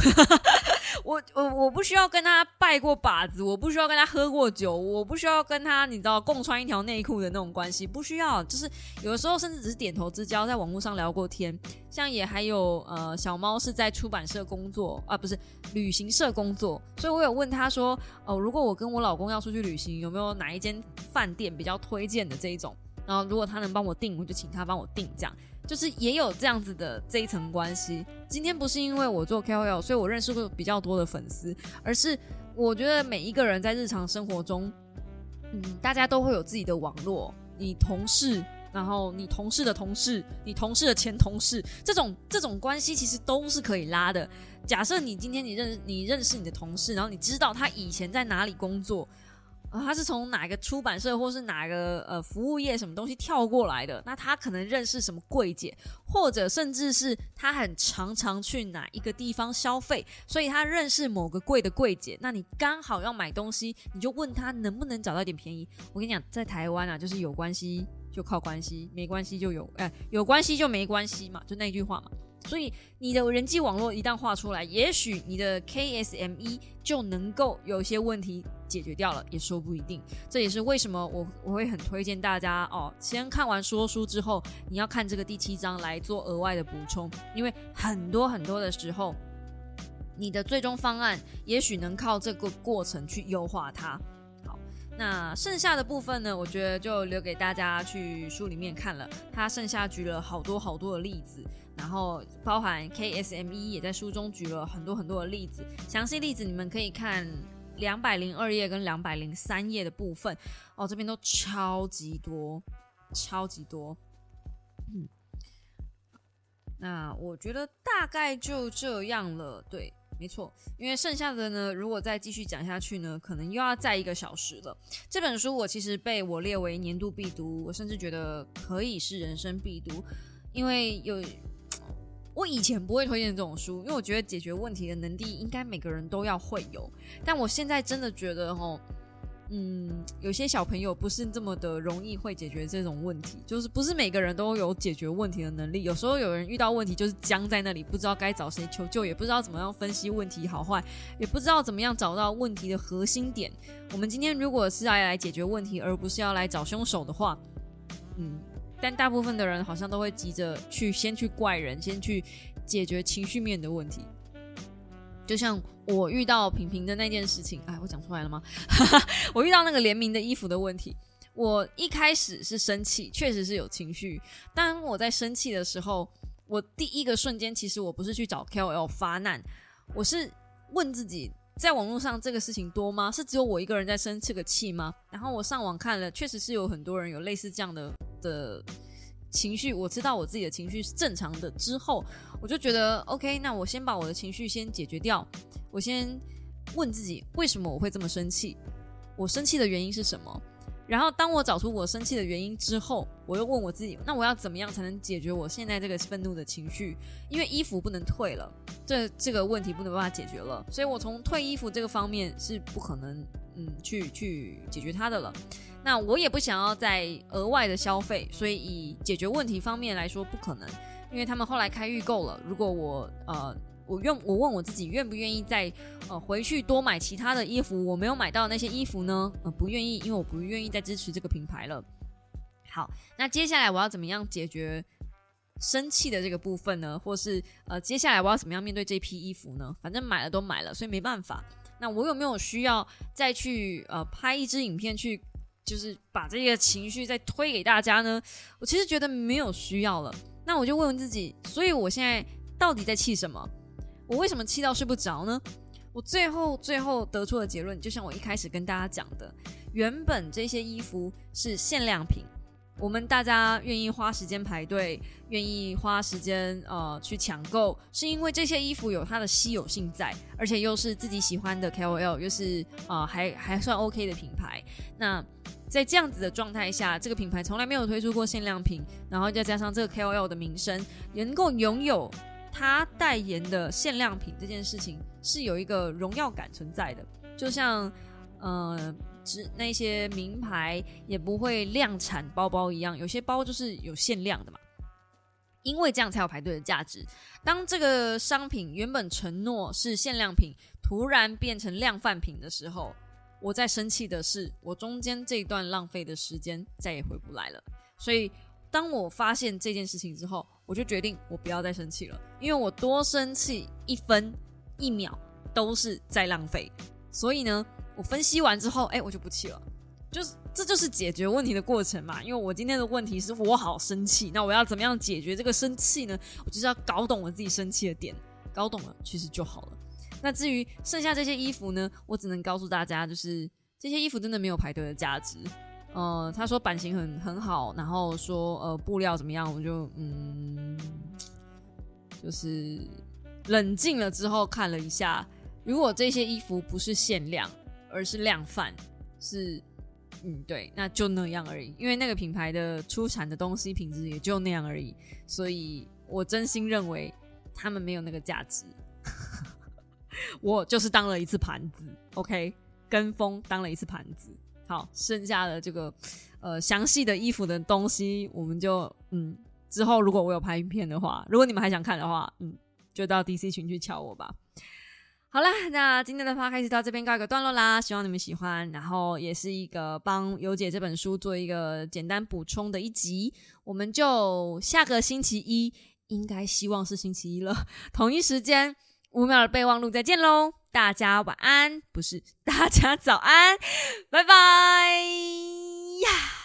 我我我不需要跟他拜过把子，我不需要跟他喝过酒，我不需要跟他你知道共穿一条内裤的那种关系，不需要。就是有的时候甚至只是点头之交，在网络上聊过天。像也还有呃小猫是在出版社工作啊，不是旅行社工作，所以我有问他说哦，如果我跟我老公要出去旅行，有没有哪一间饭店比较推荐的这一种？然后如果他能帮我订，我就请他帮我订，这样。就是也有这样子的这一层关系。今天不是因为我做 KOL，所以我认识过比较多的粉丝，而是我觉得每一个人在日常生活中，嗯，大家都会有自己的网络，你同事，然后你同事的同事，你同事的前同事，这种这种关系其实都是可以拉的。假设你今天你认你认识你的同事，然后你知道他以前在哪里工作。啊，他是从哪个出版社或是哪个呃服务业什么东西跳过来的？那他可能认识什么柜姐，或者甚至是他很常常去哪一个地方消费，所以他认识某个柜的柜姐。那你刚好要买东西，你就问他能不能找到点便宜。我跟你讲，在台湾啊，就是有关系就靠关系，没关系就有哎，有关系就没关系嘛，就那句话嘛。所以你的人际网络一旦画出来，也许你的 KSME 就能够有一些问题解决掉了，也说不一定。这也是为什么我我会很推荐大家哦，先看完说书之后，你要看这个第七章来做额外的补充，因为很多很多的时候，你的最终方案也许能靠这个过程去优化它。好，那剩下的部分呢，我觉得就留给大家去书里面看了。他剩下举了好多好多的例子。然后包含 KSME 也在书中举了很多很多的例子，详细例子你们可以看两百零二页跟两百零三页的部分哦，这边都超级多，超级多。嗯，那我觉得大概就这样了，对，没错，因为剩下的呢，如果再继续讲下去呢，可能又要再一个小时了。这本书我其实被我列为年度必读，我甚至觉得可以是人生必读，因为有。我以前不会推荐这种书，因为我觉得解决问题的能力应该每个人都要会有。但我现在真的觉得，吼，嗯，有些小朋友不是这么的容易会解决这种问题，就是不是每个人都有解决问题的能力。有时候有人遇到问题就是僵在那里，不知道该找谁求救，也不知道怎么样分析问题好坏，也不知道怎么样找到问题的核心点。我们今天如果是要来解决问题，而不是要来找凶手的话，嗯。但大部分的人好像都会急着去先去怪人，先去解决情绪面的问题。就像我遇到平平的那件事情，哎，我讲出来了吗？我遇到那个联名的衣服的问题，我一开始是生气，确实是有情绪。当我在生气的时候，我第一个瞬间其实我不是去找 KOL 发难，我是问自己。在网络上这个事情多吗？是只有我一个人在生这个气吗？然后我上网看了，确实是有很多人有类似这样的的情绪。我知道我自己的情绪是正常的之后，我就觉得 OK，那我先把我的情绪先解决掉。我先问自己，为什么我会这么生气？我生气的原因是什么？然后，当我找出我生气的原因之后，我又问我自己：那我要怎么样才能解决我现在这个愤怒的情绪？因为衣服不能退了，这这个问题不能办法解决了，所以我从退衣服这个方面是不可能，嗯，去去解决它的了。那我也不想要再额外的消费，所以以解决问题方面来说，不可能，因为他们后来开预购了。如果我呃。我愿我问我自己愿不愿意再呃回去多买其他的衣服？我没有买到那些衣服呢？呃，不愿意，因为我不愿意再支持这个品牌了。好，那接下来我要怎么样解决生气的这个部分呢？或是呃，接下来我要怎么样面对这批衣服呢？反正买了都买了，所以没办法。那我有没有需要再去呃拍一支影片去，就是把这个情绪再推给大家呢？我其实觉得没有需要了。那我就问问自己，所以我现在到底在气什么？我为什么气到睡不着呢？我最后最后得出的结论，就像我一开始跟大家讲的，原本这些衣服是限量品，我们大家愿意花时间排队，愿意花时间呃去抢购，是因为这些衣服有它的稀有性在，而且又是自己喜欢的 KOL，又是啊还还算 OK 的品牌。那在这样子的状态下，这个品牌从来没有推出过限量品，然后再加上这个 KOL 的名声，能够拥有。他代言的限量品这件事情是有一个荣耀感存在的，就像呃，只那些名牌也不会量产包包一样，有些包就是有限量的嘛。因为这样才有排队的价值。当这个商品原本承诺是限量品，突然变成量贩品的时候，我在生气的是，我中间这一段浪费的时间再也回不来了。所以，当我发现这件事情之后，我就决定我不要再生气了，因为我多生气一分一秒都是在浪费。所以呢，我分析完之后，哎，我就不气了。就是这就是解决问题的过程嘛。因为我今天的问题是我好生气，那我要怎么样解决这个生气呢？我就是要搞懂我自己生气的点，搞懂了其实就好了。那至于剩下这些衣服呢，我只能告诉大家，就是这些衣服真的没有排队的价值。呃，他说版型很很好，然后说呃布料怎么样，我就嗯，就是冷静了之后看了一下，如果这些衣服不是限量，而是量贩，是嗯对，那就那样而已。因为那个品牌的出产的东西品质也就那样而已，所以我真心认为他们没有那个价值。我就是当了一次盘子，OK，跟风当了一次盘子。好，剩下的这个呃详细的衣服的东西，我们就嗯之后如果我有拍影片的话，如果你们还想看的话，嗯，就到 DC 群去敲我吧。好啦，那今天的话开始到这边告一个段落啦，希望你们喜欢，然后也是一个帮尤姐这本书做一个简单补充的一集，我们就下个星期一，应该希望是星期一了，同一时间。五秒的备忘录，再见喽！大家晚安不是大家早安拜拜呀。